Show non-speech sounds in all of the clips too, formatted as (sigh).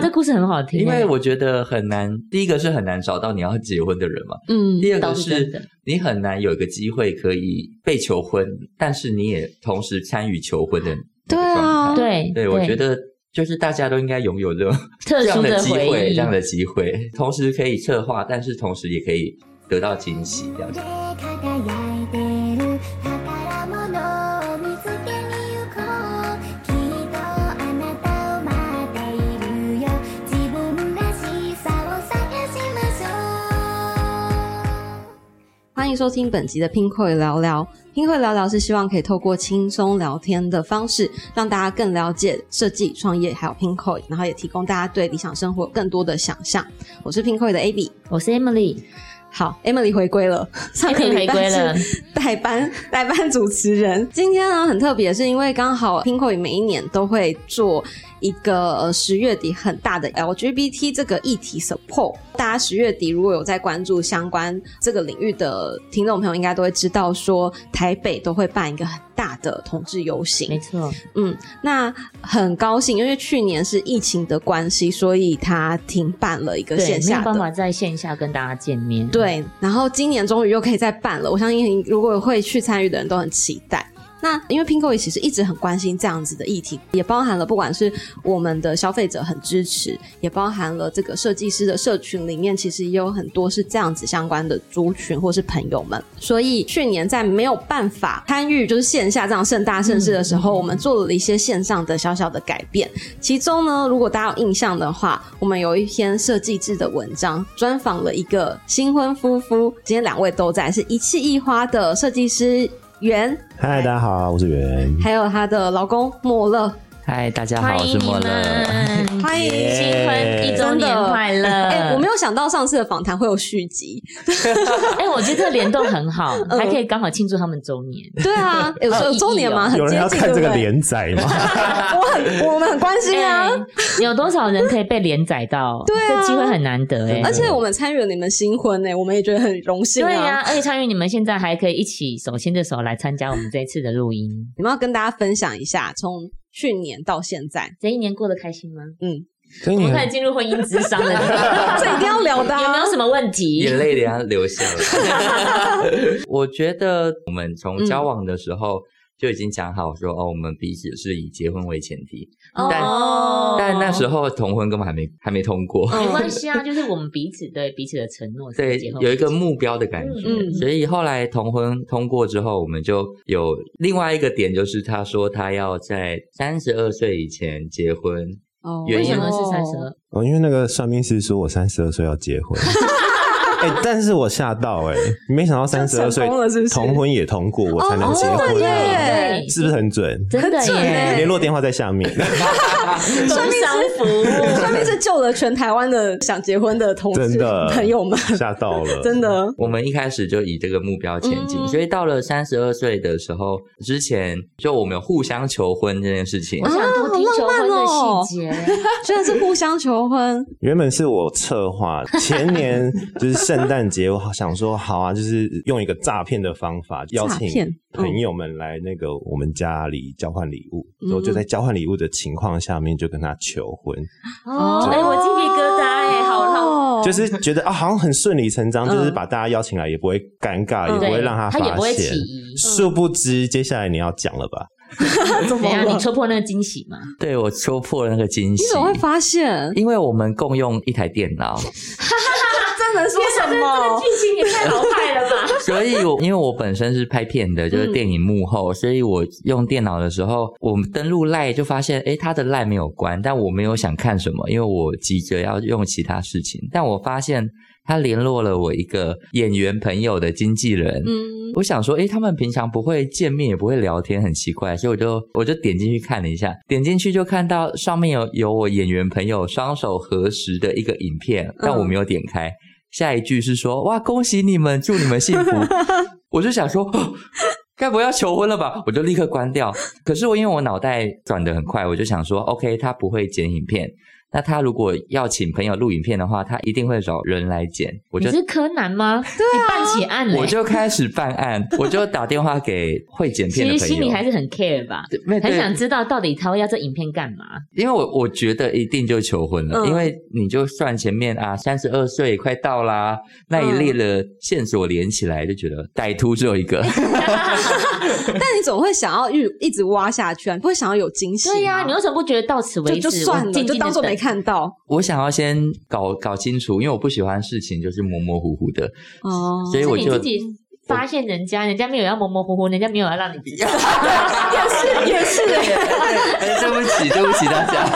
啊，这故事很好听。因为我觉得很难，第一个是很难找到你要结婚的人嘛。嗯，第二个是你很难有一个机会可以被求婚，但是你也同时参与求婚的那个对啊。对对，我觉得就是大家都应该拥有这种特这样殊的机会，这样的机会，同时可以策划，但是同时也可以得到惊喜，这样子。欢迎收听本集的拼会聊聊。拼会聊聊是希望可以透过轻松聊天的方式，让大家更了解设计、创业，还有拼会，然后也提供大家对理想生活更多的想象。我是拼会的 AB。我是 Emily，好，Emily 回归了，上个 Emily 礼拜 (laughs) 回归了是代班代班主持人。今天呢很特别，是因为刚好拼会每一年都会做一个呃十月底很大的 LGBT 这个议题 support。大家十月底如果有在关注相关这个领域的听众朋友，应该都会知道说，台北都会办一个很大的同志游行。没错，嗯，那很高兴，因为去年是疫情的关系，所以他停办了一个对，线下的没有办法在线下跟大家见面。对，然后今年终于又可以再办了，我相信如果会去参与的人都很期待。那因为 Pinko 其实一直很关心这样子的议题，也包含了不管是我们的消费者很支持，也包含了这个设计师的社群里面，其实也有很多是这样子相关的族群或是朋友们。所以去年在没有办法参与就是线下这样盛大盛事的时候，我们做了一些线上的小小的改变。其中呢，如果大家有印象的话，我们有一篇设计制的文章，专访了一个新婚夫妇，今天两位都在，是一气一花的设计师袁，嗨，大家好，我是袁。还有她的老公莫乐。嗨，大家好，欢迎你我是莫乐。们，欢迎新婚一周年快乐！哎、我没有想到上次的访谈会有续集。(laughs) (laughs) 哎，我觉得这个联动很好，嗯还可以刚好庆祝他们周年。对啊，(laughs) 有有周年吗？很有人接近，要看这个？连载吗？我很，我们很关心啊。哎有多少人可以被连载到？对啊这机会很难得哎。而且我们参与了你们新婚呢、我们也觉得很荣幸对呀、啊。而且参与你们现在还可以一起手牵着手来参加我们这一次的录音。你们要跟大家分享一下，从去年到现在，这一年过得开心吗？嗯，我们开始进入婚姻之商了，(laughs) 这一定要聊的、啊。有没有什么问题？眼泪等一下流下来。(laughs) 我觉得我们从交往的时候就已经讲好说，哦，我们彼此是以结婚为前提，但哦。但那时候同婚根本还没还没通过。没关系啊，(laughs) 就是我们彼此对彼此的承诺，对有一个目标的感觉，嗯所以后来同婚通过之后，我们就有另外一个点，就是他说他要在三十二岁以前结婚，哦。原因为什么是三十二？哦，因为那个算命师说我三十二岁要结婚，哎、但是我吓到哎、没想到三十二岁同婚也通过，我才能结哦婚、对啊，耶是不是很准？真的很准耶欸！联络电话在下面，工商服务，说明是救了全台湾的想结婚的同志真的朋友们，吓到了，(laughs) 真的。我们一开始就以这个目标前进，嗯所以到了三十二岁的时候，之前就我们互相求婚这件事情我。想多听求婚的细节。居然 (laughs) 是互相求婚，原本是我策划，前年就是圣诞节，我好想说好啊，就是用一个诈骗的方法邀请朋友们来那个我们家里交换礼物，嗯然后就在交换礼物的情况下面就跟他求婚，哦，哎，我鸡皮疙瘩哎，好好。哦就是觉得啊好像很顺理成章，嗯就是把大家邀请来也不会尴尬，嗯也不会让他也发现不会起。疑。殊不知接下来你要讲了吧？(laughs) 怎么怎样？你戳破那个惊喜吗？对我戳破了那个惊喜你，怎么会发现？因为我们共用一台电脑，(laughs) 这能说什么？剧情也太老派了吧！(laughs) 所以我因为我本身是拍片的，就是电影幕后，所以我用电脑的时候，我们登录赖就发现，诶，他的赖没有关，但我没有想看什么，因为我急着要用其他事情，但我发现他联络了我一个演员朋友的经纪人，嗯，我想说，诶，他们平常不会见面，也不会聊天，很奇怪，所以我就我就点进去看了一下，点进去就看到上面有有我演员朋友双手合十的一个影片，但我没有点开。下一句是说，哇，恭喜你们，祝你们幸福。(laughs) 我就想说，哦该不会要求婚了吧？我就立刻关掉。可是我因为我脑袋转得很快，我就想说，OK，他不会剪影片，那他如果要请朋友录影片的话，他一定会找人来剪。我就你是柯南吗？(laughs) 对啊，你办起案嘞我。就开始办案，我就打电话给会剪其实片的朋友。心里还是很 care 吧，很想知道到底他会要这影片干嘛。因为我我觉得一定就求婚了，嗯因为你就算前面啊三十二岁快到啦，那一列的线索连起来，就觉得歹徒只有一个。(laughs) (laughs) 但你总会想要一一直挖下去啊，你不会想要有惊喜？对呀、你为什么不觉得到此为止？就就算了，我静静就当做没等。看到我想要先搞搞清楚，因为我不喜欢事情就是模模糊糊的，哦。所以我就自己发现人家，人家没有要模模糊糊，人家没有要让你 (laughs) 比较。也是也是哎，对不起，对不起大家。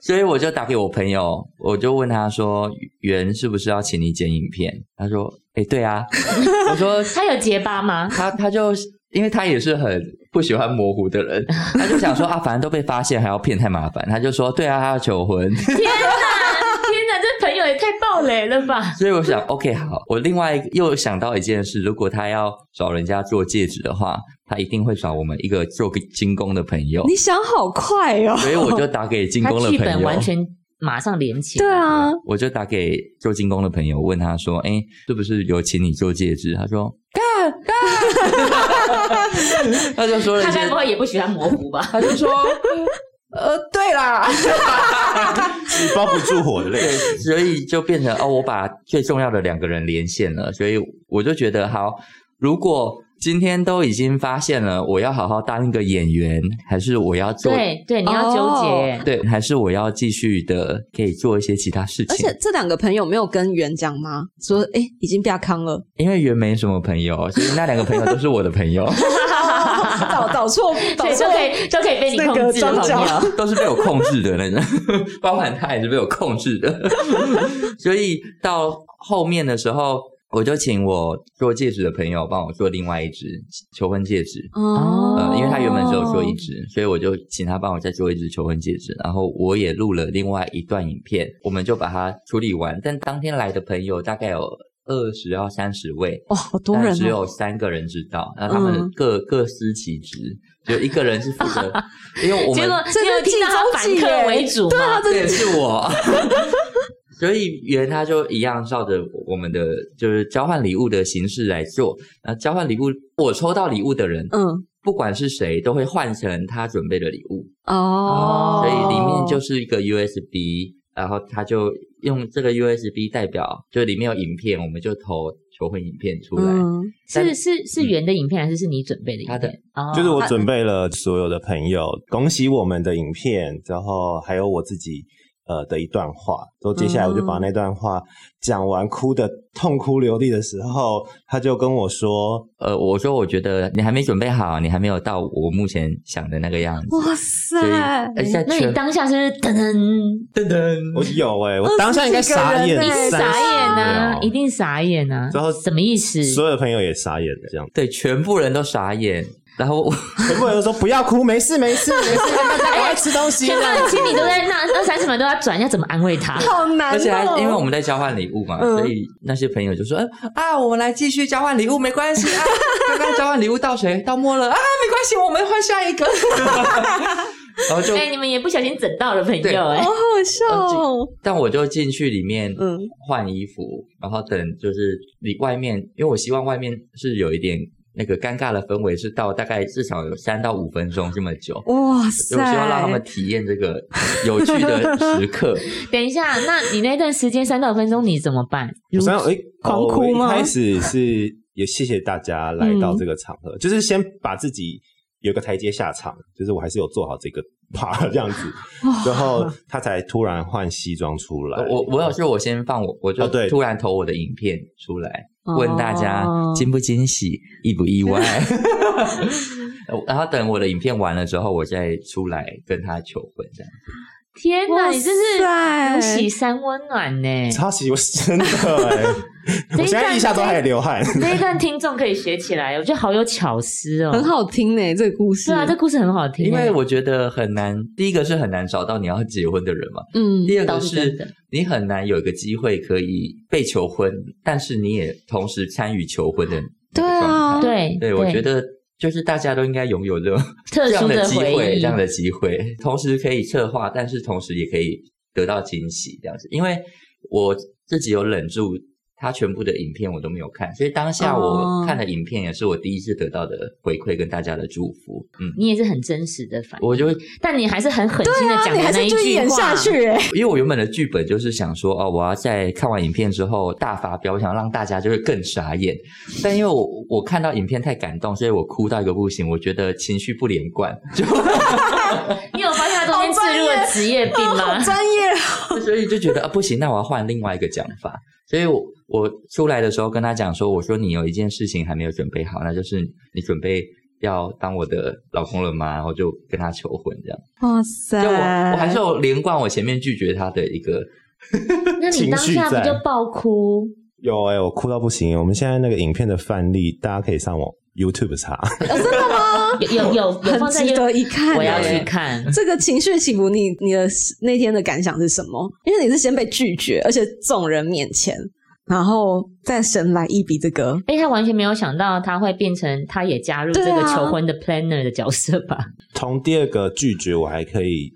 所以我就打给我朋友，我就问他说：“袁是不是要请你剪影片？”他说：“哎，对啊。”我说 (laughs) 他有结巴吗？他他就因为他也是很不喜欢模糊的人，(laughs) 他就想说啊，反正都被发现，还要骗太麻烦，他就说对啊，他要求婚，天哪，天哪，这朋友也太暴雷了吧！(laughs) 所以我想 OK 好，我另外又想到一件事，如果他要找人家做戒指的话，他一定会找我们一个做精工的朋友，你想好快哦。所以我就打给精工的朋友。本完全马上连起来。对啊，我就打给做精工的朋友，问他说：“哎，是不是有请你做戒指？”他说：“干干。(laughs) ”他就说了一些他该不会也不喜欢模糊吧？他就说：“ (laughs) 呃，对啦。(laughs) ”你包不住火的泪对，所以就变成哦，我把最重要的两个人连线了，所以我就觉得好，如果今天都已经发现了，我要好好当一个演员，还是我要做对对，你要纠结。对，还是我要继续的可以做一些其他事情而？且这两个朋友没有跟袁讲吗？说哎，已经变康了，因为袁没什么朋友，所以那两个朋友都是我的朋友，(laughs) (laughs) 找找错找对，错都可以都可以被你那个控制的朋庄脚友。都是被我控制的那种，(laughs) 包含他也是被我控制的。所以到后面的时候，我就请我做戒指的朋友帮我做另外一只求婚戒指。哦呃，因为他原本只有做一只，所以我就请他帮我再做一只求婚戒指，然后我也录了另外一段影片，我们就把它处理完。但当天来的朋友大概有二十到三十位，哇，好多人哦。但只有三个人知道，那他们嗯各、各司其职，就一个人是负责，(laughs) 因为我们结果这你有是听到他反客计中计耶为主吗？对啊，这也是我。(laughs) 所以原他就一样照着我们的就是交换礼物的形式来做，那交换礼物，我抽到礼物的人，嗯。不管是谁，都会换成他准备的礼物，哦，所以里面就是一个 USB，然后他就用这个 USB 代表，就里面有影片，我们就投求婚影片出来。嗯是是是圆的影片还是是你准备的影他的片？哦就是我准备了所有的朋友恭喜我们的影片，然后还有我自己呃的一段话。之后接下来我就把那段话讲完，哭的痛哭流涕的时候，他就跟我说呃，我说我觉得你还没准备好，你还没有到我目前想的那个样子。哇，塞，那你当下是不是噔噔，噔噔，：“我有哎、我当下应该傻眼傻眼啊，一定傻眼啊！然后什么意思？所有的朋友也傻眼了，这样对，全部人都傻眼。然后我全部人都说不要哭，没事没事没事，(laughs) 大家赶快吃东西。全部这样人心里都在那那三十秒都要转，要怎么安慰他？好难哦。而且还因为我们在交换礼物嘛，嗯所以那些朋友就说：“嗯啊，我们来继续交换礼物，没关系啊。(laughs) 刚刚交换礼物到谁？到莫了啊，没关系，我们换下一个。(laughs) ”然后就，哎，你们也不小心整到了朋友哎好。好笑哦。但我就进去里面嗯换衣服，然后等就是里外面，因为我希望外面是有一点那个尴尬的氛围，是到大概至少有三到五分钟这么久。哇我塞！希望让他们体验这个有趣的时刻。(laughs) 等一下，那你那段时间三到五分钟你怎么办？我想哎，狂哭吗哦我一开始是也谢谢大家 (laughs) 来到这个场合，就是先把自己有个台阶下场，就是我还是有做好这个 part 这样子，然后他才突然换西装出来。我我有时候我先放我，我就突然投我的影片出来，哦问大家惊不惊喜，意不意外。(laughs) 然后等我的影片完了之后，我再出来跟他求婚，这样。天哪，你真是塞如喜三温暖呢！超级我真的 (laughs) 我现在段腋下都还流汗。这一段听众可以学起来，我觉得好有巧思哦，很。好听呢，这个故事。对啊，这故事很好听欸，因为我觉得很难，第一个是很难找到你要结婚的人嘛，嗯第二个是你很难有一个机会可以被求婚，但是你也同时参与求婚的对啊。对对，我觉得就是大家都应该拥有这种 (laughs) 特殊这样的机会，这样的机会，同时可以策划，但是同时也可以得到惊喜这样子，因为我自己有忍住。他全部的影片我都没有看，所以当下哦我看的影片也是我第一次得到的回馈跟大家的祝福。嗯，你也是很真实的反应，我就但你还是很狠心的啊，你还讲的那一是继续演句话下去哎。因为我原本的剧本就是想说，哦，我要在看完影片之后大发飙，我想让大家就是更傻眼。但因为我我看到影片太感动，所以我哭到一个不行，我觉得情绪不连贯，(laughs) 就 (laughs) 你有发现他中间置入了职业病吗好？专业，(laughs) 所以就觉得啊不行，那我要换另外一个讲法。所以我我出来的时候跟他讲说，我说你有一件事情还没有准备好，那就是你准备要当我的老公了吗？然后就跟他求婚这样。哇塞！就我我还是有连贯我前面拒绝他的一个那你当下不就爆哭？有哎、我哭到不行。我们现在那个影片的范例，大家可以上网 YouTube 查。有有有有 (laughs) 很放在值得一看我要去看。这个情绪起伏，你你的那天的感想是什么？因为你是先被拒绝，而且众人面前，然后再神来一笔这个，哎，他完全没有想到他会变成，他也加入这个求婚的 planner 的角色吧？从第二个拒绝，我还可以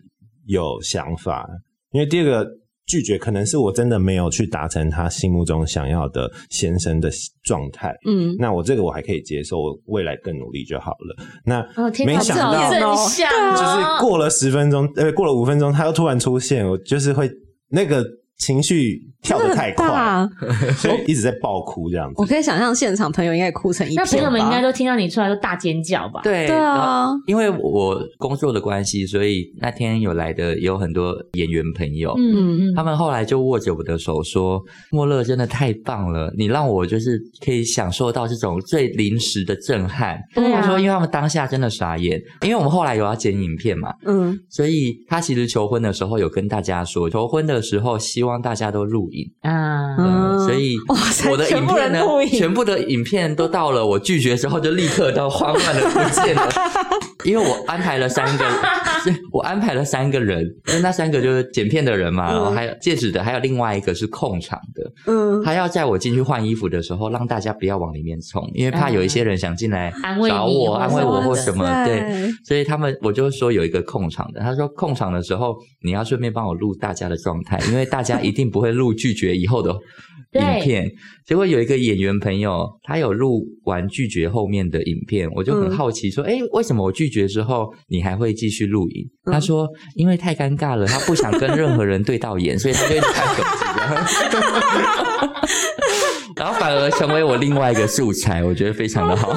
有想法，因为第二个拒绝可能是我真的没有去达成他心目中想要的先生的状态。嗯，那我这个我还可以接受，我未来更努力就好了。那哦，天，没想到这好正向哦，就是过了十分钟，呃，过了五分钟，他又突然出现，我就是会那个情绪跳得太快，大。所以一直在爆哭这样子我。可以想象现场朋友应该哭成一片。那朋友们应该都听到你出来都大尖叫吧？对对啊因为我工作的关系，所以那天有来的也有很多演员朋友，嗯，嗯他们后来就握着我的手说：“莫乐真的太棒了，你让我就是可以享受到这种最临时的震撼。”他说：“因为他们当下真的傻眼，因为我们后来有要剪影片嘛，嗯，所以他其实求婚的时候有跟大家说，求婚的时候希望大家都录影。啊，嗯所以我的影片呢全部的影片都到了我拒绝之后，就立刻都慌乱的不见了，(laughs) 因为我安排了三个，(laughs) 我安排了三个人，因为那三个就是剪片的人嘛，然后还有戒指的，还有另外一个是控场的，嗯，他要在我进去换衣服的时候，让大家不要往里面冲，因为怕有一些人想进来找我、或安慰我或什么，对，所以他们我就说有一个控场的，他说控场的时候你要顺便帮我录大家的状态，因为大家一定不会录拒绝以后的影片。结果有一个演员朋友，他有录完拒绝后面的影片，我就很嗯好奇说，哎、为什么我拒绝之后你还会继续录影？嗯他说因为太尴尬了，他不想跟任何人对到眼，(laughs) 所以他就一直看手机。(laughs) 然后反而成为我另外一个素材，我觉得非常的好。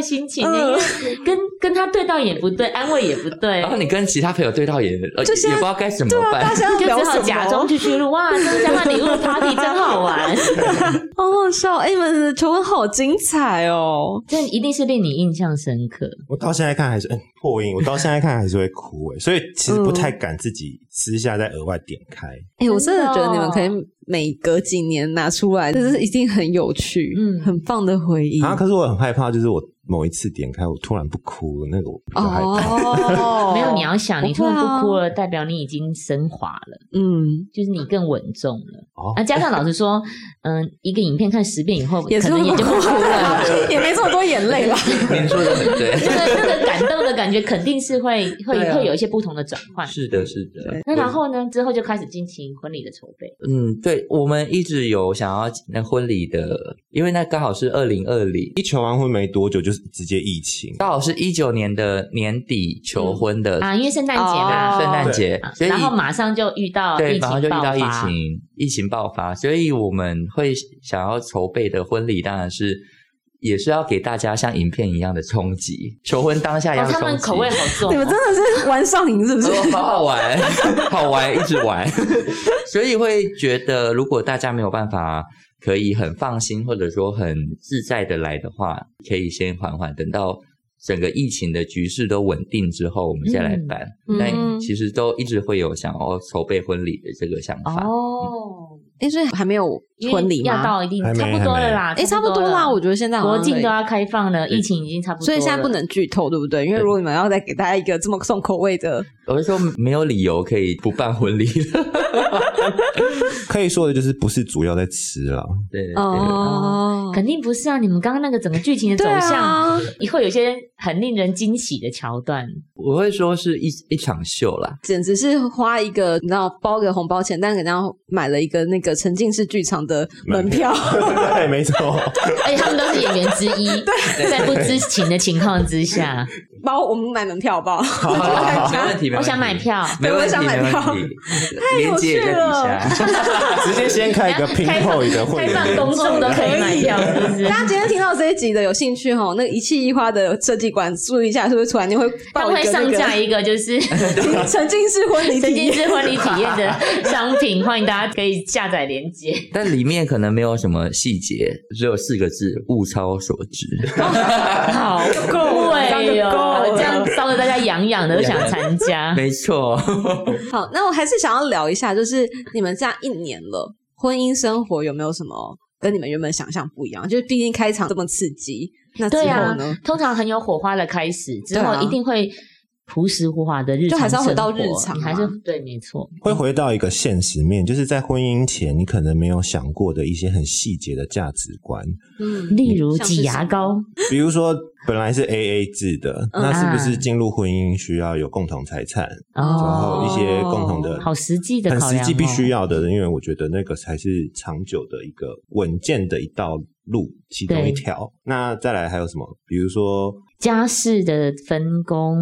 心情，嗯因为跟跟他对到也不对，安慰也不对然，后你跟其他朋友对到眼，呃就现在也不知道该怎么办。就？只好假装去去录哇，这换礼物的 party 真好玩，(laughs) 好好笑！哎、你们的求婚好精彩哦！这一定是令你印象深刻。我到现在看还是、嗯、破音，我到现在看还是会哭哎，所以其实不太敢自己私下再额外点开。哎、我真的觉得你们哦可以每隔几年拿出来，这是一定很有趣，嗯很棒的回忆。啊，可是我很害怕，就是我某一次点开，我突然不哭了，那个我比较害怕。哦，(laughs) 没有，你要想，你突然不哭了，代表你已经升华了，嗯，就是你更稳重了。哦啊，加上老实说，(laughs) 嗯，一个影片看十遍以后，也能也就不哭了。(laughs) 也没这么多眼泪吧？您说的很对，那个那个感动的感觉肯定是会会啊会有一些不同的转换。是的，是的。那然后呢？之后就开始进行婚礼的筹备。嗯，对，我们一直有想要那婚礼的，因为那刚好是二零二零，一求完婚没多久，就是直接疫情。刚好是一九年的年底求婚的啊，因为圣诞节嘛，哦圣诞节啊，所以然后马上就遇到对，马上就遇到疫，情，疫情爆发，所以我们会想要筹备的婚礼，当然是也是要给大家像影片一样的冲击，(laughs) 求婚当下一哦，样的冲击。他们口味好重你们真的是玩上瘾是不是？哦，好好玩，好玩，一直玩，(laughs) 所以会觉得，如果大家没有办法可以很放心或者说很自在的来的话，可以先缓缓，等到整个疫情的局势都稳定之后，我们再来办。嗯但嗯其实都一直会有想要筹备婚礼的这个想法。哦，哎、所以还没有婚礼吗？要到一定差不多了啦，哎、差不多啦，我觉觉得现在国境都要开放了，疫情已经差不多，所以现在不能剧透，对不对？因为如果你们要再给大家一个这么重口味的，(laughs) 我是说没有理由可以不办婚礼的。(laughs) 可以说的就是不是主要在吃了，对对对。哦，肯定不是啊！你们刚刚那个整个剧情的走向，啊，会有些很令人惊喜的桥段。我会说是一一场秀啦。简直是花一个你知道包个红包钱，但给人家买了一个那个沉浸式剧场的门票。(laughs) 对，没错。而且他们都是演员之一，在不知情的情况之下，包我们买门票好不好？好 (laughs) 好好，(laughs) 没问题，没问题我想买，票。没问题，我想买没问票题。链 (laughs) 接也在底下。直接先开一个员公众都可以买票，是不是？大家今天听到这一集的有兴趣哈，那个一气一花的设计馆注意一下，是不是突然间会他们会上架一个就是沉浸式婚礼沉？浸式婚礼体验的商品，欢迎大家可以下载链接。但里面可能没有什么细节，只有四个字：物超所值。好贵哦，这样 (laughs) 烧得大家痒痒的，都想参加。没错，好，那我还是想要聊一下，就是你们这样一年了，婚姻生活有没有什么跟你们原本想象不一样？就是毕竟开场这么刺激，那之后呢？，通常很有火花的开始，之后一定会朴实无华的日常就还是要回到日常你还是嘛对，没错。会回到一个现实面，就是在婚姻前你可能没有想过的一些很细节的价值观，嗯，例如挤牙膏，比如说本来是 A A 制的，嗯那是不啊是进入婚姻需要有共同财产，然哦，后一些共同的好实际的很实际必须要的，因为我觉得那个才是长久的一个稳健的一道路，其中一对条。那再来还有什么？比如说家事的分工，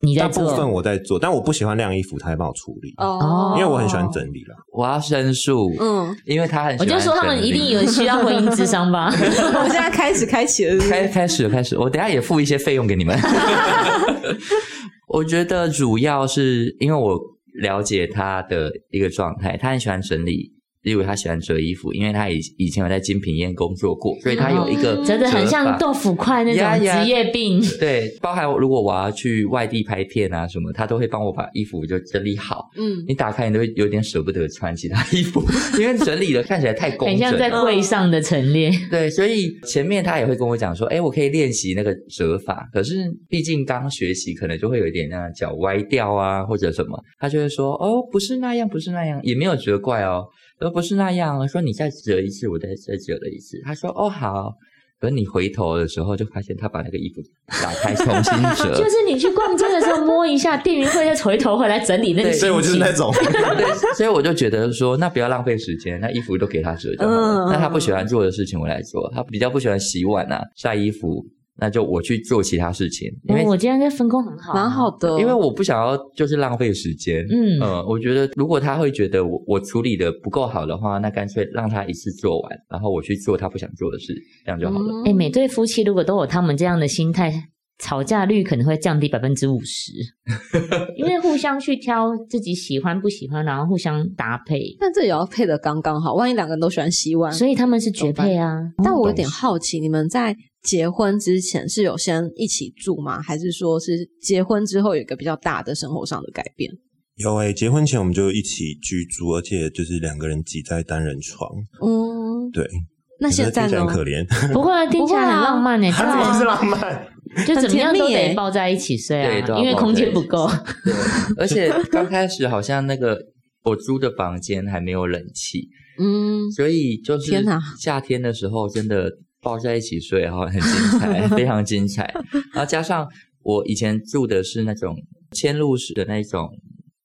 你在大部做分我在做，但我不喜欢晾衣服，他会帮我处理，哦因为我很喜欢整理啦。我要申诉，嗯，因为他很喜欢我就说他们一定有需要婚姻智商吧？(laughs) 我们现在开始开启了是不是开开始了开始，我等下也付一些费用给你们。(laughs) 我觉得主要是因为我了解他的一个状态，他很喜欢整理。例如他喜欢折衣服，因为他以以前有在精品店工作过，所以他有一个嗯折的很像豆腐块那种职业病。对，包含如果我要去外地拍片啊什么，他都会帮我把衣服就整理好。嗯，你打开你都会有点舍不得穿其他衣服，(laughs) 因为整理的看起来太工整很像在了。柜上的陈列，对，所以前面他也会跟我讲说，哎，我可以练习那个折法，可是毕竟刚学习，可能就会有一点那样脚歪掉啊，或者什么，他就会说，哦，不是那样，不是那样，也没有责怪哦，而不是那样，说你再折一次，我再再折了一次，他说，哦，好。可是你回头的时候，就发现他把那个衣服打开重新 (laughs) 折，就是你去逛街的时候摸一下，店员会再回头回来整理那个对。所以我就是那种，(laughs) 对，所以我就觉得说，那不要浪费时间，那衣服都给他折就好了。嗯那他不喜欢做的事情我来做，他比较不喜欢洗碗啊、晒衣服，那就我去做其他事情，因为、哦我今天这分工很好，蛮好。的，因为我不想要就是浪费时间。嗯呃，我觉得如果他会觉得我我处理的不够好的话，那干脆让他一次做完，然后我去做他不想做的事，这样就好了。嗯哎，每对夫妻如果都有他们这样的心态，吵架率可能会降低百分之五十，(laughs) 因为互相去挑自己喜欢不喜欢，然后互相搭配，但这也要配的刚刚好，万一两个人都喜欢洗碗，所以他们是绝配啊。但我有点好奇，你们在结婚之前是有先一起住吗？还是说是结婚之后有一个比较大的生活上的改变？有诶、结婚前我们就一起居住，而且就是两个人挤在单人床。嗯，对，那现在很？可怜，(laughs) 不会啊，听起来很浪漫呢，它怎么是浪漫？就怎么样都得抱在一起睡，啊因为空间不够。(laughs) 对，而且刚开始好像那个我租的房间还没有冷气，嗯，所以就是天哪夏天的时候真的抱在一起睡，然后，很精彩，(laughs) 非常精彩。然后加上我以前住的是那种嵌入式的那种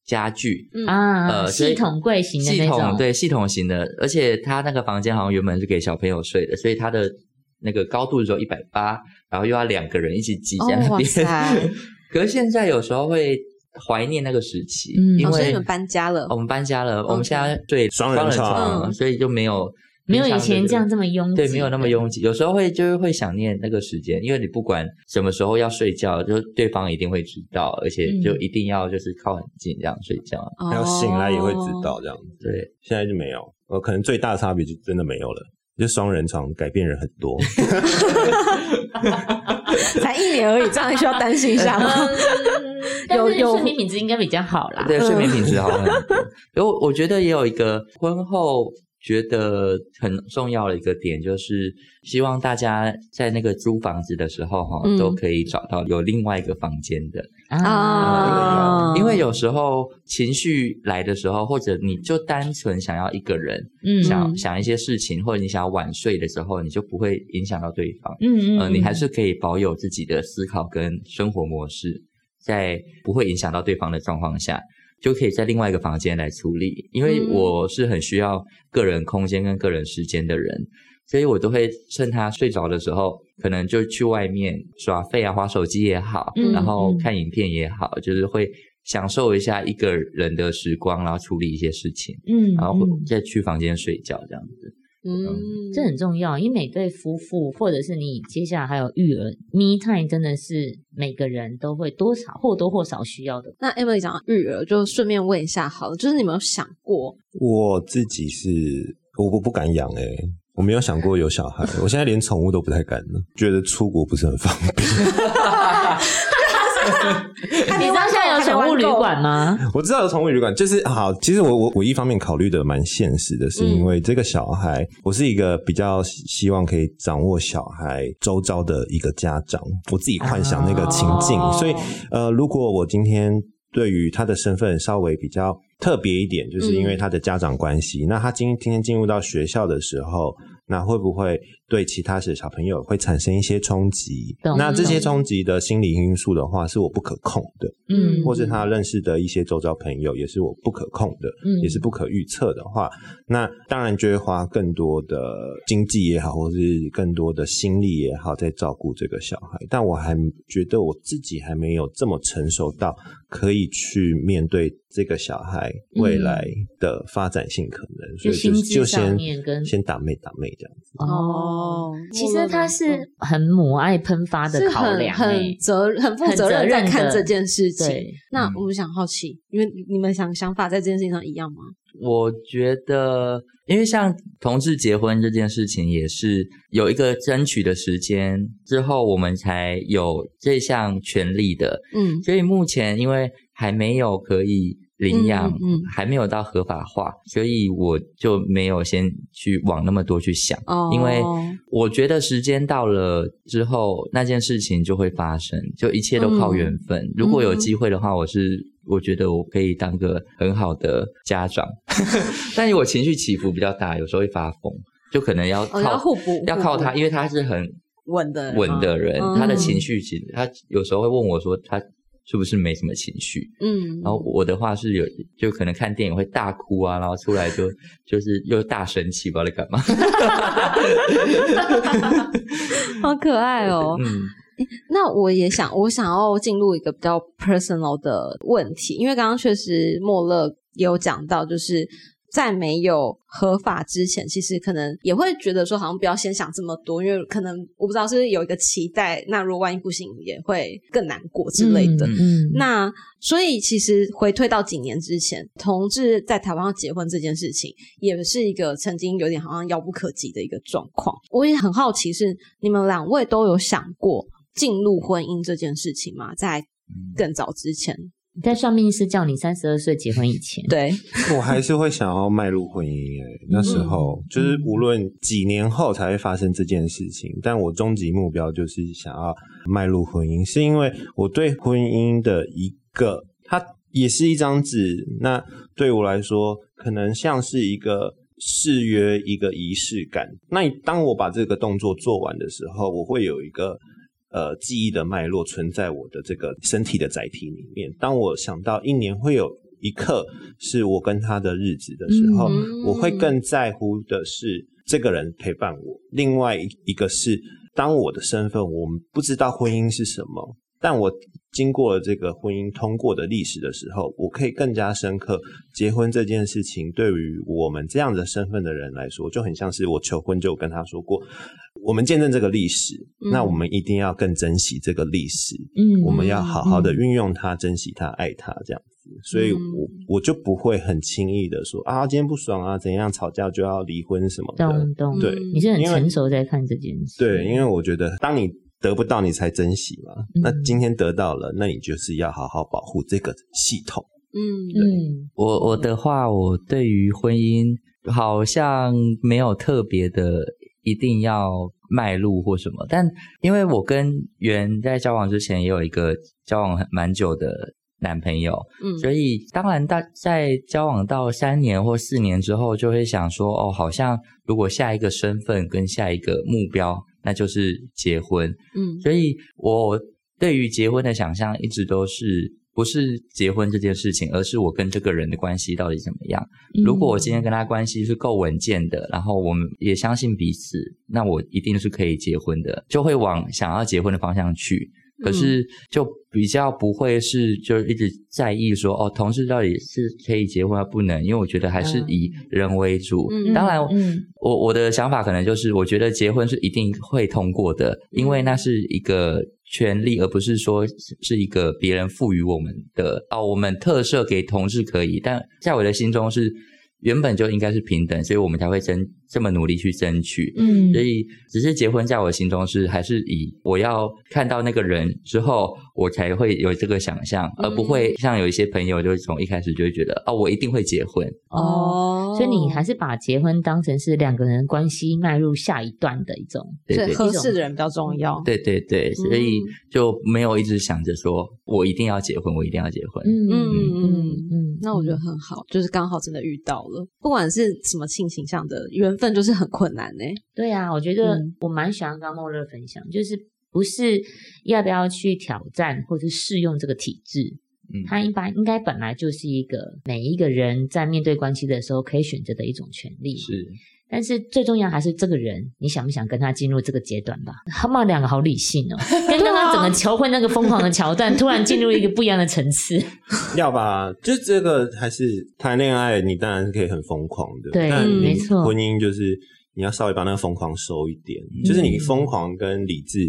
家具。啊，呃系统柜型的系，统对系统型的，而且他那个房间好像原本是给小朋友睡的，所以他的那个高度只有一百八，然后又要两个人一起挤在那边。塞 (laughs) 可是现在有时候会怀念那个时期，嗯因为哦所以你们搬家了我们搬家了，我们现在对双人床床，嗯所以就没有没有以前这样这么拥挤，对，没有那么拥挤。有时候会就是会想念那个时间，因为你不管什么时候要睡觉，就对方一定会知道，而且嗯就一定要就是靠很近这样睡觉。还有醒来也会知哦道这样子。对，现在就没有，呃，可能最大的差别就真的没有了。就双人床改变人很多，(laughs) 才一年而已，这样需要担心一下吗？(laughs) 有有睡眠品质应该比较好啦。对，睡眠品质好很多。(laughs) 然后我觉得也有一个婚后觉得很重要的一个点，就是希望大家在那个租房子的时候哈，嗯。都可以找到有另外一个房间的。啊。因为有时候情绪来的时候，或者你就单纯想要一个人，嗯。想想一些事情，或者你想要晚睡的时候，你就不会影响到对方。嗯嗯呃，你还是可以保有自己的思考跟生活模式，在不会影响到对方的状况下，就可以在另外一个房间来处理。因为嗯我是很需要个人空间跟个人时间的人，所以我都会趁他睡着的时候，可能就去外面耍废啊，划手机也好，嗯然后嗯看影片也好，就是会享受一下一个人的时光，然后处理一些事情，嗯，然后嗯再去房间睡觉这样子。嗯，这很重要，因为每对夫妇或者是你接下来还有育儿，me time 真的是每个人都会多少或多或少需要的。那 Emily 讲到育儿，就顺便问一下好了，就是你有没有想过，我自己是我我不敢养哎、我没有想过有小孩，我现在连宠物都不太敢了，觉得出国不是很方便。(laughs) (laughs) 你知道现在有宠物旅馆吗？我知道有宠物旅馆，就是好。其实我我我一方面考虑的蛮现实的，是因为这个小孩，我是一个比较希望可以掌握小孩周遭的一个家长，我自己幻想那个情境，哦所以呃，如果我今天对于他的身份稍微比较特别一点，就是因为他的家长关系，那他今今天进入到学校的时候，那会不会对其他的小朋友会产生一些冲击？那这些懂冲击的心理因素的话，是我不可控的。嗯，或是他认识的一些周遭朋友，也是我不可控的，嗯也是不可预测的话，那当然就会花更多的经济也好，或是更多的心力也好，在照顾这个小孩。但我还觉得我自己还没有这么成熟到可以去面对这个小孩未来的发展性可能，所以就就先先打妹打妹这样子。哦，其实他是很母爱喷发的是很考量、很欸，责很负责责任在看这件事情对。那嗯我们想好奇，因为你们想想法在这件事情上一样吗？我觉得，因为像同志结婚这件事情，也是有一个争取的时间之后，我们才有这项权利的。嗯所以目前因为还没有可以领养，嗯还没有到合法化，所以我就没有先去往那么多去想。哦，因为我觉得时间到了之后，那件事情就会发生，就一切都靠嗯缘分。如果有机会的话，我是我觉得我可以当个很好的家长，(laughs) 但是我情绪起伏比较大，有时候会发疯，就可能要靠、哦要靠他，因为他是很稳的稳的人，嗯。他的情绪其实他有时候会问我说他是不是没什么情绪，嗯，然后我的话是有就可能看电影会大哭啊，然后出来就 (laughs) 就是又大生气，不知道在干嘛。(laughs) 好可爱哦。嗯。那我也想，我想要进入一个比较 personal 的问题，因为刚刚确实莫乐也有讲到，就是在没有合法之前，其实可能也会觉得说，好像不要先想这么多，因为可能我不知道是有一个期待，那如果万一不行，也会更难过之类的。嗯，嗯那所以其实回退到几年之前，同志在台湾要结婚这件事情，也是一个曾经有点好像遥不可及的一个状况。我也很好奇，是你们两位都有想过进入婚姻这件事情吗？在更早之前，在算命师叫你三十二岁结婚以前，对，(laughs) 我还是会想要迈入婚姻诶、那时候、就是无论几年后才会发生这件事情，但我终极目标就是想要迈入婚姻，是因为我对婚姻的一个，它也是一张纸，那对我来说，可能像是一个誓约，一个仪式感。那你当我把这个动作做完的时候，我会有一个。呃，记忆的脉络存在我的这个身体的载体里面。当我想到一年会有一刻是我跟他的日子的时候，嗯我会更在乎的是这个人陪伴我。另外一一个是，当我的身份我们不知道婚姻是什么，但我经过了这个婚姻通过的历史的时候，我可以更加深刻，结婚这件事情对于我们这样的身份的人来说，就很像是我求婚就跟他说过，我们见证这个历史，嗯。那我们一定要更珍惜这个历史，嗯。我们要好好的运用它，珍惜它，爱它，这样子。所以我，我就不会很轻易的说啊，今天不爽啊，怎样吵架就要离婚什么的。懂懂，对你是很成熟在看这件事，对，因为我觉得，当你得不到，你才珍惜嘛。嗯。那今天得到了，那你就是要好好保护这个系统。嗯。嗯。我我的话，我对于婚姻好像没有特别的一定要迈入或什么，但因为我跟袁在交往之前也有一个交往很蛮久的男朋友，嗯。所以当然大在交往到三年或四年之后，就会想说，哦，好像如果下一个身份跟下一个目标，那就是结婚，嗯。所以我对于结婚的想象一直都是不是结婚这件事情，而是我跟这个人的关系到底怎么样。如果我今天跟他关系是够稳健的，然后我们也相信彼此，那我一定是可以结婚的，就会往想要结婚的方向去。可是就比较不会是就一直在意说哦，同事到底是可以结婚还不能？因为我觉得还是以人为主。嗯当然，嗯我我的想法可能就是，我觉得结婚是一定会通过的，因为那是一个权利，而不是说是是一个别人赋予我们的哦，我们特赦给同事可以，但在我的心中是原本就应该是平等，所以我们才会争这么努力去争取。嗯所以，只是结婚在我心中是还是以我要看到那个人之后，我才会有这个想象，而不会像有一些朋友就从一开始就会觉得哦，我一定会结婚。哦，所以你还是把结婚当成是两个人关系迈入下一段的一种。对对对合适的人比较重要。对对对，所以就没有一直想着说我一定要结婚，我一定要结婚。嗯嗯嗯嗯，那我觉得很好，就是刚好真的遇到了，不管是什么性倾向的缘分，就是很困难呢、对啊，我觉得嗯。我蛮喜欢刚莫乐分享，就是不是要不要去挑战或者试用这个体制，嗯它一般应该本来就是一个每一个人在面对关系的时候可以选择的一种权利。是，但是最重要还是这个人，你想不想跟他进入这个阶段吧？他们两个好理性哦，(laughs) 跟刚刚整个求婚那个疯狂的桥段，突然进入一个不一样的层次。要吧，就这个还是谈恋爱，你当然是可以很疯狂的，对没错婚姻就是你要稍微把那个疯狂收一点，嗯就是你疯狂跟理智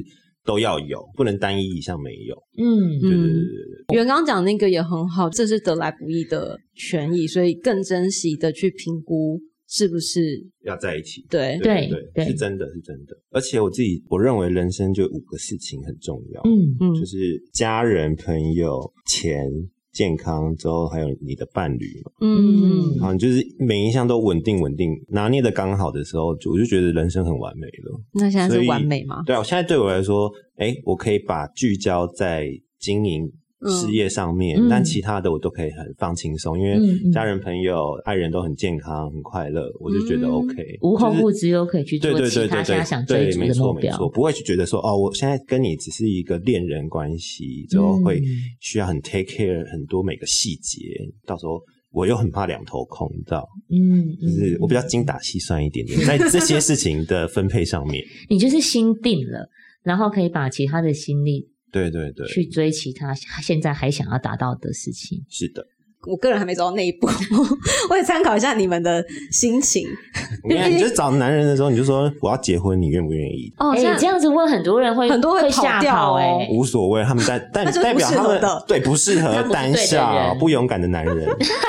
都要有，不能单一一项没有。嗯对对对对嗯，对，袁刚讲那个也很好，这是得来不易的权益，所以更珍惜的去评估是不是要在一起。对。对对对是真的是真的。而且我自己我认为人生就五个事情很重要，嗯嗯就是家人、朋友、钱、健康之后，还有你的伴侣嘛。嗯然后你就是每一项都稳定稳定，拿捏的刚好的时候，就我就觉得人生很完美了。那现在是所以完美吗？对啊，我现在对我来说，哎，我可以把聚焦在经营事业上面，嗯。但其他的我都可以很放轻松，因为家人、朋友、爱人都很健康、很快乐，我就觉得嗯 OK，、无后就是顾之忧可以去做对对其他想追，逐没的目标错没错，不会去觉得说哦，我现在跟你只是一个恋人关系，之后会嗯。需要很 take care 很多每个细节，到时候我又很怕两头空，你知道，嗯，就是我比较精打细算一点点，在这些事情的分配上面，(laughs) 你就是心定了，然后可以把其他的心力对对对，去追其他现在还想要达到的事情。是的。我个人还没走到那一步，(laughs) 我也参考一下你们的心情。(laughs) 你看，你就找男人的时候，你就说我要结婚，你愿不愿意？哦，哎、现在这样子问很多人会很多会会吓跑掉哎、无所谓，他们在但 (laughs) 那就是代表他们不适合对不适合单对的向人不勇敢的男人，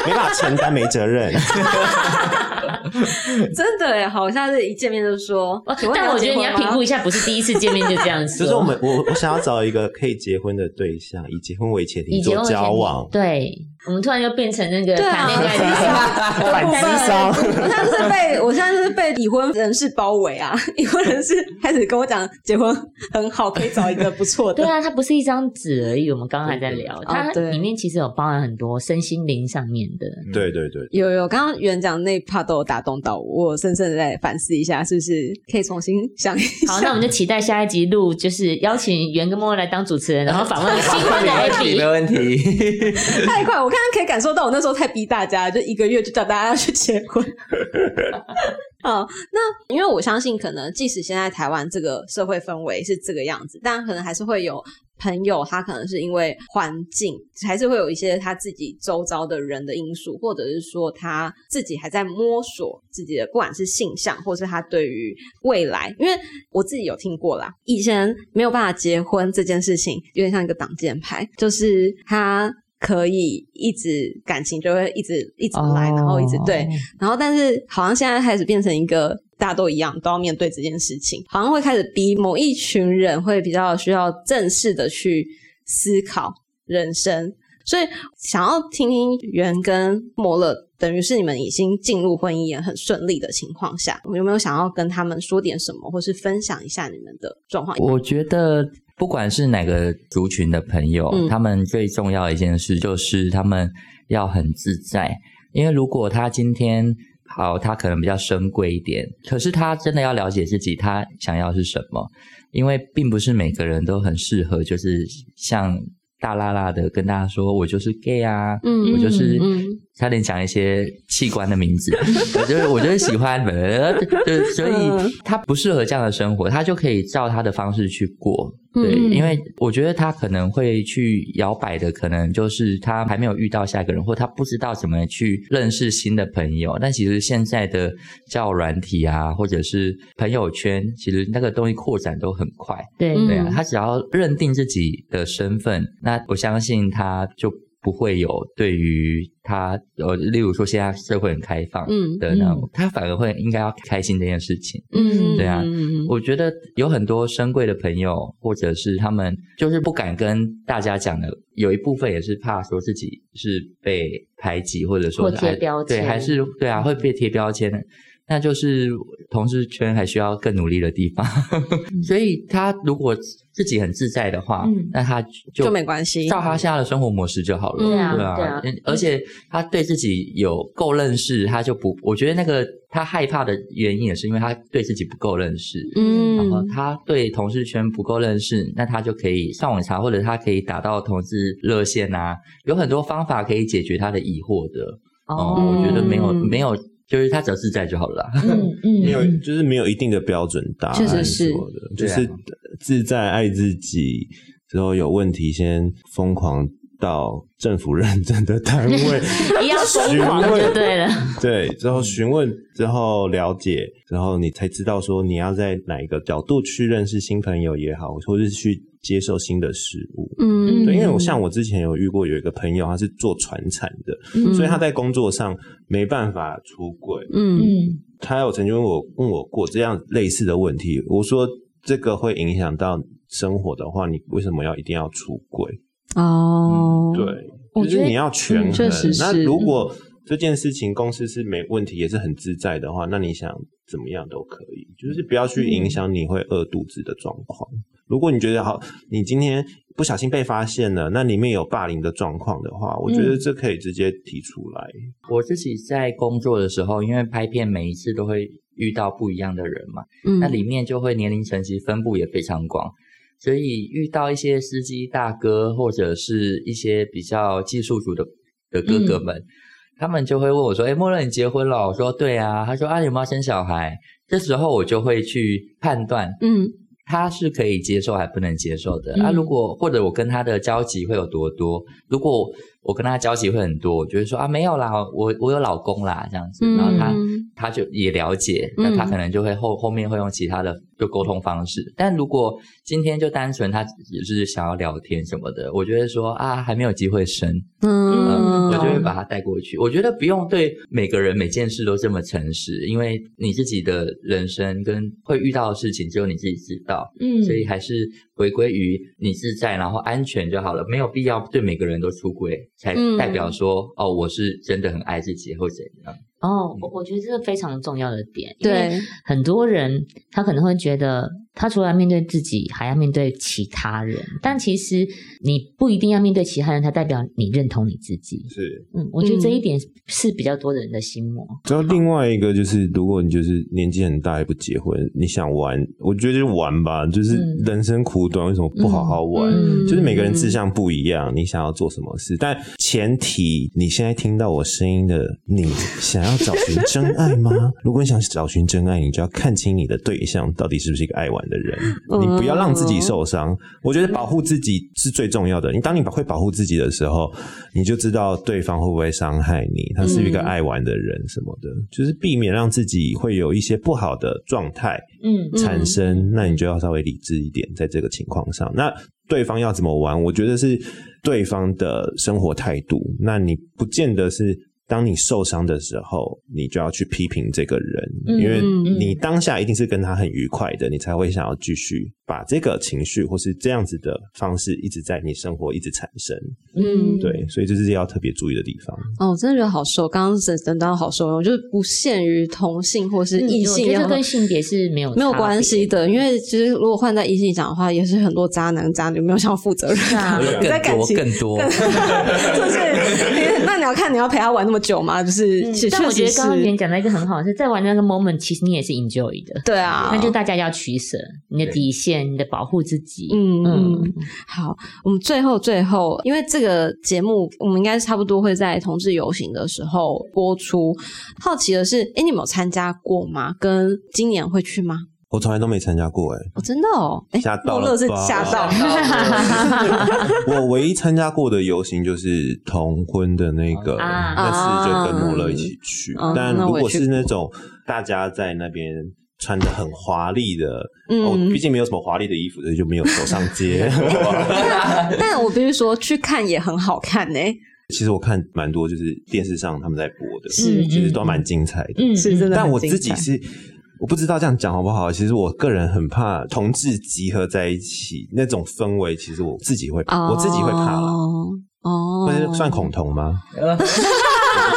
没办法承担没责任。(laughs) 真的哎，好像是一见面就说，请问但我觉得你要评估一下。不是第一次见面就这样子。就是我们我我想要找一个可以结婚的对象，以结婚为前提做交往。对，我们突然就变成那个谈恋爱的反智商 (laughs) (laughs) 我现在就是被我现在就是被已婚人士包围啊！已婚人士开始跟我讲结婚很好，可以找一个不错的。(laughs) 对啊，它不是一张纸而已。我们刚刚还在聊，它里面其实有包含很多身心灵上面的。对对对，有有，刚刚园长那 part 都有打动到我，我深深的在反思一下，是不是可以重新想一下？好，那我们就期待下一集录，就是邀请袁跟莫来当主持人，然后访问新婚的没 Abby。问题。太快，我刚刚可以感受到，我那时候太逼大家，就一个月就叫大家要去结婚。(laughs) 啊、那因为我相信，可能即使现在台湾这个社会氛围是这个样子，但可能还是会有朋友，他可能是因为环境，还是会有一些他自己周遭的人的因素，或者是说他自己还在摸索自己的，不管是性向，或是他对于未来，因为我自己有听过啦，以前没有办法结婚这件事情，有点像一个挡箭牌，就是他。可以一直感情就会一直一直来，然后一直对，然后但是好像现在开始变成一个大家都一样都要面对这件事情，好像会开始逼某一群人会比较需要正式的去思考人生，所以想要听听袁跟摩勒，等于是你们已经进入婚姻也很顺利的情况下，有没有想要跟他们说点什么，或是分享一下你们的状况？我觉得不管是哪个族群的朋友，嗯。他们最重要的一件事就是他们要很自在，因为如果他今天好，他可能比较深贵一点，可是他真的要了解自己，他想要是什么，因为并不是每个人都很适合，就是像大辣辣的跟大家说我就是 gay 啊，嗯我就是差点讲一些器官的名字，我 (laughs) 就是我就是喜欢，呃，对，所以嗯他不适合这样的生活，他就可以照他的方式去过。对，因为我觉得他可能会去摇摆的，可能就是他还没有遇到下一个人，或他不知道怎么去认识新的朋友。但其实现在的交友软体啊，或者是朋友圈，其实那个东西扩展都很快。对嗯对啊，他只要认定自己的身份，那我相信他就不会有对于他呃，例如说现在社会很开放嗯的那种，他反而会应该要开心这件事情。嗯，对啊嗯我觉得有很多深贵的朋友，或者是他们就是不敢跟大家讲的，有一部分也是怕说自己是被排挤，或者说或是还贴标签对，还是对啊，会被贴标签的。那就是同事圈还需要更努力的地方，(laughs) 所以他如果自己很自在的话，嗯那他就就没关系照他现在的生活模式就好了。嗯对啊而且他对自己有够认识，他就不，我觉得那个他害怕的原因也是因为他对自己不够认识。嗯然后嗯他对同事圈不够认识，那他就可以上网查，或者他可以打到同事热线啊，有很多方法可以解决他的疑惑的。哦，我觉得没有嗯没有，就是他只要自在就好了啦。(laughs) 嗯嗯没有，就是没有一定的标准答案确实是。说的，就是自在爱自己之后有问题，先疯狂到政府认证的单位，(laughs) 一样疯狂就对了。对，之后询问之后了解然后，你才知道说你要在哪一个角度去认识新朋友也好，或是去接受新的事物。嗯对，因为我像我之前有遇过有一个朋友，他是做船产的，嗯所以他在工作上没办法出轨。嗯嗯他有曾经问我问我过这样类似的问题，我说这个会影响到生活的话，你为什么要一定要出轨？哦，对，就我觉得是你要权衡。嗯是那如果这件事情公司是没问题，也是很自在的话，那你想怎么样都可以，就是不要去影响你会饿肚子的状况。如果你觉得好，你今天不小心被发现了，那里面有霸凌的状况的话，我觉得这可以直接提出来。我自己在工作的时候，因为拍片每一次都会遇到不一样的人嘛，嗯那里面就会年龄层级分布也非常广，所以遇到一些司机大哥或者是一些比较技术组的的哥哥们，他们就会问我说：“哎，莫乐，你结婚了？”我说：“对啊。”他说：“啊，你有没有生小孩？”这时候我就会去判断嗯他是可以接受还不能接受的。嗯啊，如果或者我跟他的交集会有多多？如果我跟他交集会很多，我就会说啊，没有啦，我我有老公啦，这样子。然后他嗯他就也了解，嗯那他可能就会后后面会用其他的就沟通方式。但如果今天就单纯他只是想要聊天什么的，我觉得说啊，还没有机会生，嗯嗯，我就会把他带过去。我觉得不用对每个人每件事都这么诚实，因为你自己的人生跟会遇到的事情只有你自己知道，嗯所以还是回归于你自在，然后安全就好了，没有必要对每个人都出轨，才嗯代表说、哦，我是真的很爱自己或怎样。哦，我我觉得这是非常重要的点，因为对，很多人他可能会觉得，他除了面对自己，还要面对其他人。但其实你不一定要面对其他人，才代表你认同你自己。是。嗯，我觉得这一点是比较多的人的心魔。然后另外一个就是，如果你就是年纪很大也不结婚，你想玩，我觉得就玩吧，就是嗯人生苦短，为什么不好好玩？嗯就是每个人志向不一样，你想要做什么事，但前提你现在听到我声音的你，想 (laughs) 要找寻真爱吗？(laughs) 如果你想找寻真爱，你就要看清你的对象到底是不是一个爱玩的人，(laughs) 嗯你不要让自己受伤。我觉得保护自己是最重要的。你当你会保护自己的时候，你就知道对方会不会伤害你，他是一个爱玩的人什么的，就是避免让自己会有一些不好的状态。嗯产生，那你就要稍微理智一点，在这个情况上，那对方要怎么玩，我觉得是对方的生活态度。那你不见得是当你受伤的时候，你就要去批评这个人，嗯因为你当下一定是跟他很愉快的，你才会想要继续把这个情绪或是这样子的方式一直在你生活一直产生。嗯，对，所以这是要特别注意的地方。哦，我真的觉得好受。刚刚整整到好受用，就是不限于同性或是嗯异性，要我觉得这跟性别是没有没有关系的，因为其实如果换在异性讲的话，也是很多渣男渣女没有想要负责任啊 (laughs) 在更多感情更多，(laughs) 就是你那你要看你要陪他玩那么么久吗？就是，但我觉得刚刚别人，讲到一个很好，是在玩那个 moment，其实你也是 enjoy 的。对啊，那就大家要取舍你的底线，你的保护自己。嗯好，我们最后最后，因为这个节目我们应该是差不多会在同志游行的时候播出。好奇的是，哎，你们有参加过吗？跟今年会去吗？我从来都没参加过哎、哦，真的哦，哎，吓到了到，(laughs) 我唯一参加过的游行就是同婚的那个，啊那次就跟穆勒一起去。啊但如果是那种大家在那边穿的很华丽的，嗯哦，毕竟没有什么华丽的衣服，所以就没有走上街。(laughs) (laughs) 但我必须说，去看也很好看呢、其实我看蛮多，就是电视上他们在播的，是其实都蛮精彩的。嗯，是真的但我自己是。我不知道这样讲好不好。其实我个人很怕同志集合在一起那种氛围，其实我自己会，哦我自己会怕啦。哦，会是算恐同吗？(laughs) 不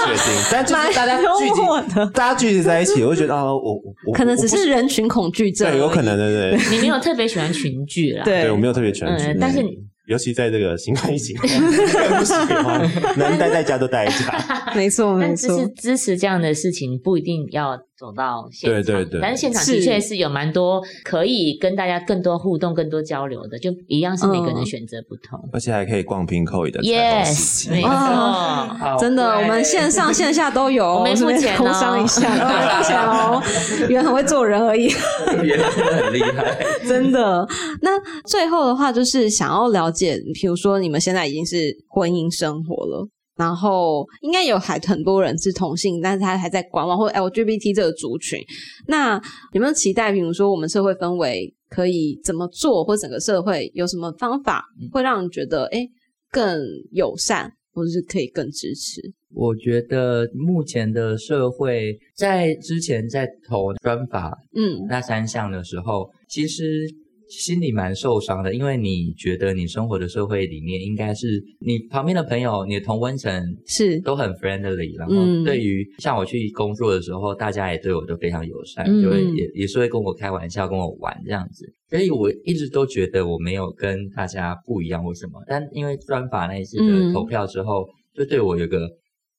确定，但就是大家聚集，的，大家聚集在一起，我会觉得啊，我我我可能只是人群恐惧症，对，有可能对对你没有特别喜欢群聚啦。对对，我没有特别喜欢群聚，但是尤其在这个新冠疫情，更 (laughs) 不喜欢，能待在家都待在家。没错 (laughs) 没错但只是，支持这样的事情，不一定要走到现场。对对对但是现场的确是有蛮多可以跟大家更多互动、更多交流的，就一样是每个人选择不同。而且还可以逛 Pinkoi 的彩虹市 yes，没。错。哦真的，我们线上线下都有哦，(laughs) 我没是不是付钱哦工商一下，(laughs) 我没付钱哦，原来很会做人而已。(laughs) 原来真的很厉害。真的。那最后的话，就是想要了解，比如说你们现在已经是婚姻生活了。然后应该有还很多人是同性，但是他还在观望，或者 LGBT 这个族群。那有没有期待，比如说我们社会氛围可以怎么做，或整个社会有什么方法会让人觉得哎更友善，或者是可以更支持？我觉得目前的社会在之前在投专法嗯那三项的时候，其实心里蛮受伤的，因为你觉得你生活的社会里面应该是你旁边的朋友，你的同温层是都很 friendly，然后嗯对于像我去工作的时候，大家也对我都非常友善，嗯就会嗯也也是会跟我开玩笑，跟我玩这样子。所以我一直都觉得我没有跟大家不一样，或什么？但因为专法那一次嗯的投票之后，就对我有个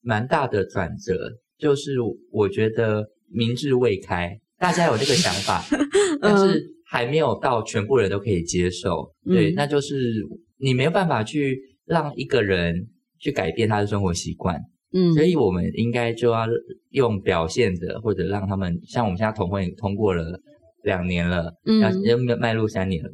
蛮大的转折，就是我觉得明智未开，大家有这个想法，但是还没有到全部人都可以接受。对，嗯那就是你没有办法去让一个人去改变他的生活习惯，嗯所以我们应该就要用表现的，或者让他们像我们现在同婚也通过了两年了，嗯要要迈入三年了，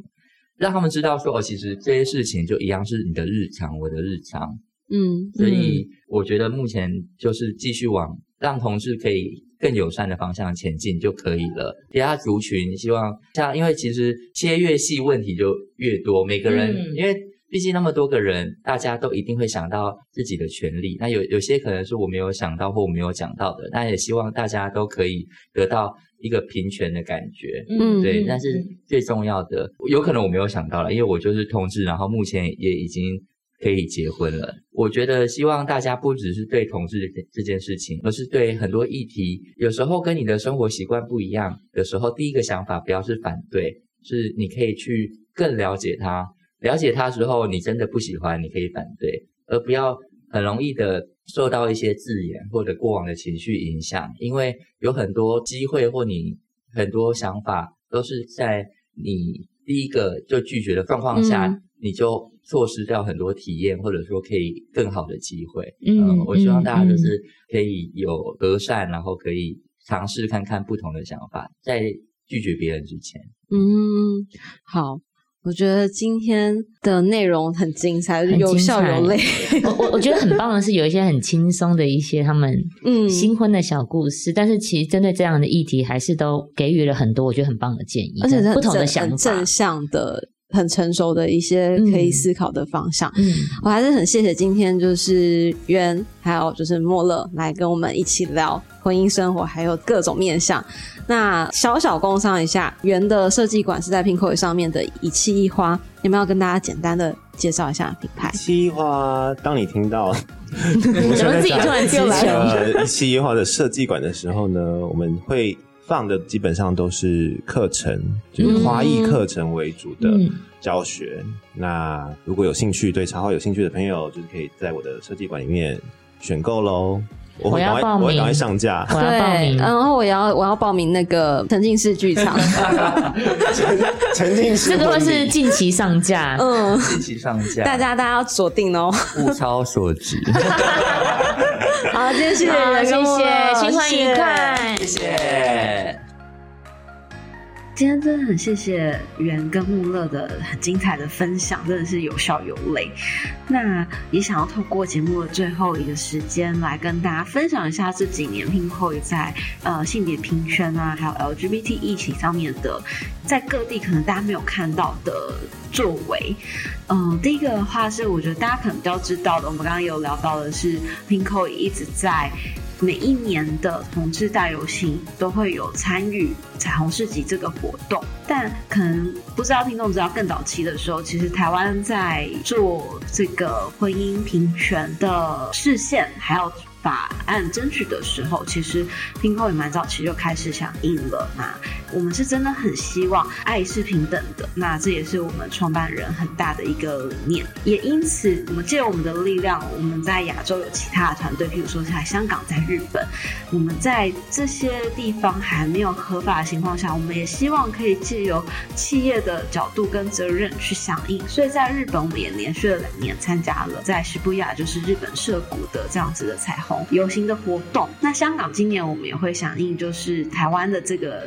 让他们知道说哦，其实这些事情就一样是你的日常，我的日常。嗯所以我觉得目前就是继续往让同志可以更友善的方向前进就可以了。其他族群希望像，因为其实切越细问题就越多，每个人、嗯因为。毕竟那么多个人，大家都一定会想到自己的权利。那有有些可能是我没有想到或我没有讲到的，那也希望大家都可以得到一个平权的感觉。嗯对，但是最重要的，有可能我没有想到了，因为我就是同志，然后目前也已经可以结婚了。我觉得希望大家不只是对同志这件事情，而是对很多议题，有时候跟你的生活习惯不一样的时候，第一个想法不要是反对，是你可以去更了解他，了解他之后，你真的不喜欢，你可以反对，而不要很容易的受到一些字眼或者过往的情绪影响，因为有很多机会或你很多想法都是在你第一个就拒绝的状况下，你就错失掉很多体验，或者说可以更好的机会。嗯我希望大家就嗯是可以有和善，然后可以尝试看看不同的想法，在拒绝别人之前。嗯，好。我觉得今天的内容很精彩，很有笑精彩有泪。我我我觉得很棒的是有一些很轻松的一些他们 (laughs) 嗯新婚的小故事，但是其实针对这样的议题，还是都给予了很多我觉得很棒的建议，而且是不同的想法正。向的、很成熟的一些可以嗯思考的方向。嗯，我还是很谢谢今天就是渊还有就是莫乐来跟我们一起聊婚姻生活，还有各种面向。那小小工商一下，圆的设计馆是在 Pinkoi 上面的一气一花，有没有跟大家简单的介绍一下品牌？一气一花，当你听到 (laughs) 怎么自己突然就来了一期一花的设计馆的时候呢，我们会放的基本上都是课程，就是花艺课程为主的嗯教学。那如果有兴趣对插画有兴趣的朋友，就是可以在我的设计馆里面选购喽。我会赶快，我要报名我会赶快上架。我要报对，名。然后我要我要报名那个沉浸式剧场。(laughs) 沉沉浸式这个会是近期上架，嗯，近期上架，大家大家要锁定哦。物超所值，(laughs) 好，今天谢谢好，谢谢，新欢愉快。谢谢。今天真的很谢谢袁跟穆乐的很精彩的分享，真的是有笑有泪。那也想要透过节目的最后一个时间来跟大家分享一下这几年 p i n k o 在呃性别平权啊，还有 LGBT 议题上面的，在各地可能大家没有看到的作为。嗯、第一个的话是我觉得大家可能比较知道的，我们刚刚有聊到的是 p i n k o 一直在每一年的同志大游行都会有参与彩虹市集这个活动，但可能不知道听众知道，更早期的时候，其实台湾在做这个婚姻平权的视线，还有法案争取的时候，其实 Pinko 也蛮早期就开始响应了。那我们是真的很希望爱是平等的，那这也是我们创办人很大的一个理念。也因此，我们借我们的力量，我们在亚洲有其他的团队，譬如说在香港、在日本，我们在这些地方还没有合法的情况下，我们也希望可以借由企业的角度跟责任去响应。所以在日本，我们也连续了两年参加了在西布亚，就是日本涉谷的这样子的彩虹游行的活动。那香港今年我们也会响应，就是台湾的这个。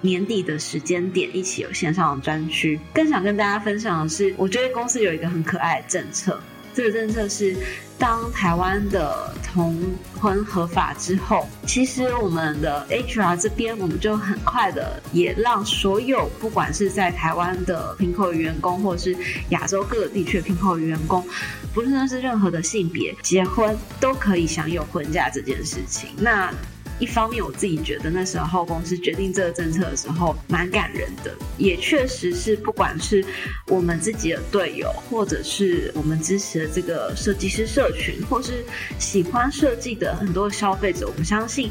年底的时间点，一起有线上的专区。更想跟大家分享的是，我觉得公司有一个很可爱的政策，这个政策是当台湾的同婚合法之后，其实我们的 HR 这边，我们就很快的也让所有不管是在台湾的平口员工，或者是亚洲各地区的平口员工，不论是任何的性别结婚，都可以享有婚假这件事情。那一方面，我自己觉得那时候公司决定这个政策的时候蛮感人的，也确实是不管是我们自己的队友，或者是我们支持的这个设计师社群，或是喜欢设计的很多消费者，我们相信。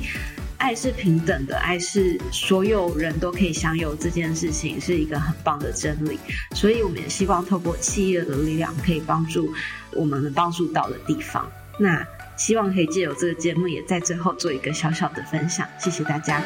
爱是平等的，爱是所有人都可以享有这件事情，是一个很棒的真理。所以，我们也希望透过企业的力量，可以帮助我们能帮助到的地方。那希望可以借由这个节目，也在最后做一个小小的分享。谢谢大家。